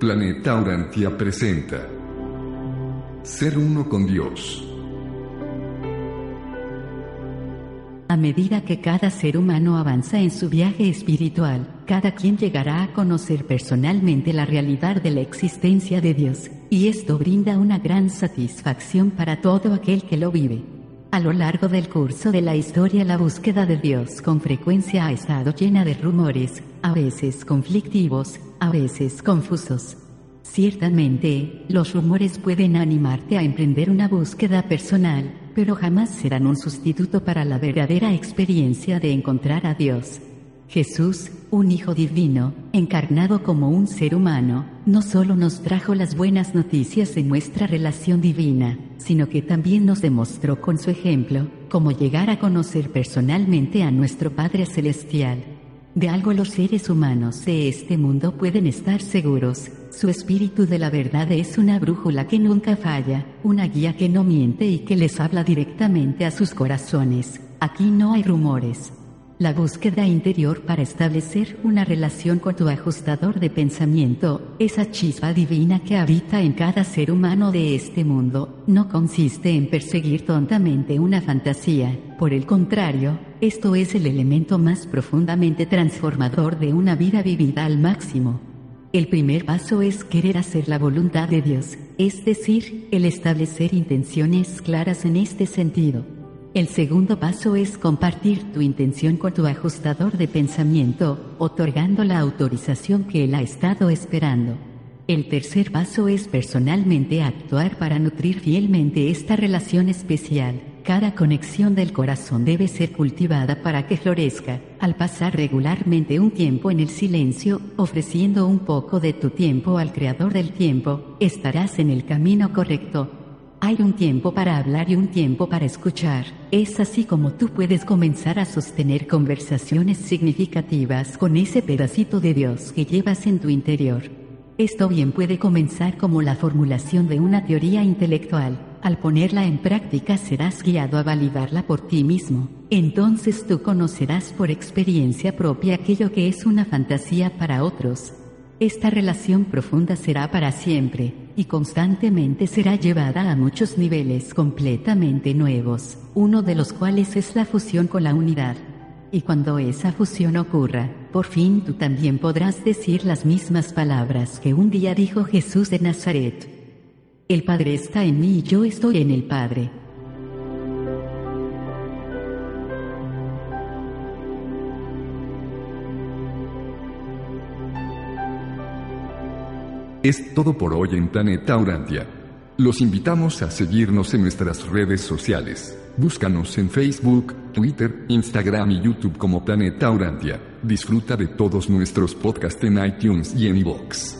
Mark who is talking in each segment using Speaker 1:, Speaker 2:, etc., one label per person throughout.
Speaker 1: Planeta Urantia presenta Ser uno con Dios.
Speaker 2: A medida que cada ser humano avanza en su viaje espiritual, cada quien llegará a conocer personalmente la realidad de la existencia de Dios, y esto brinda una gran satisfacción para todo aquel que lo vive. A lo largo del curso de la historia la búsqueda de Dios con frecuencia ha estado llena de rumores, a veces conflictivos, a veces confusos. Ciertamente, los rumores pueden animarte a emprender una búsqueda personal, pero jamás serán un sustituto para la verdadera experiencia de encontrar a Dios. Jesús, un Hijo Divino, encarnado como un ser humano, no solo nos trajo las buenas noticias de nuestra relación divina, sino que también nos demostró con su ejemplo cómo llegar a conocer personalmente a nuestro Padre Celestial. De algo los seres humanos de este mundo pueden estar seguros. Su espíritu de la verdad es una brújula que nunca falla, una guía que no miente y que les habla directamente a sus corazones. Aquí no hay rumores. La búsqueda interior para establecer una relación con tu ajustador de pensamiento, esa chispa divina que habita en cada ser humano de este mundo, no consiste en perseguir tontamente una fantasía. Por el contrario, esto es el elemento más profundamente transformador de una vida vivida al máximo. El primer paso es querer hacer la voluntad de Dios, es decir, el establecer intenciones claras en este sentido. El segundo paso es compartir tu intención con tu ajustador de pensamiento, otorgando la autorización que él ha estado esperando. El tercer paso es personalmente actuar para nutrir fielmente esta relación especial. Cada conexión del corazón debe ser cultivada para que florezca. Al pasar regularmente un tiempo en el silencio, ofreciendo un poco de tu tiempo al Creador del tiempo, estarás en el camino correcto. Hay un tiempo para hablar y un tiempo para escuchar. Es así como tú puedes comenzar a sostener conversaciones significativas con ese pedacito de Dios que llevas en tu interior. Esto bien puede comenzar como la formulación de una teoría intelectual. Al ponerla en práctica serás guiado a validarla por ti mismo. Entonces tú conocerás por experiencia propia aquello que es una fantasía para otros. Esta relación profunda será para siempre, y constantemente será llevada a muchos niveles completamente nuevos, uno de los cuales es la fusión con la unidad. Y cuando esa fusión ocurra, por fin tú también podrás decir las mismas palabras que un día dijo Jesús de Nazaret. El Padre está en mí y yo estoy en el Padre.
Speaker 1: Es todo por hoy en Planeta Urantia. Los invitamos a seguirnos en nuestras redes sociales. Búscanos en Facebook, Twitter, Instagram y YouTube como Planeta Urantia. Disfruta de todos nuestros podcasts en iTunes y en iVoox.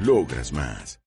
Speaker 3: Logras más.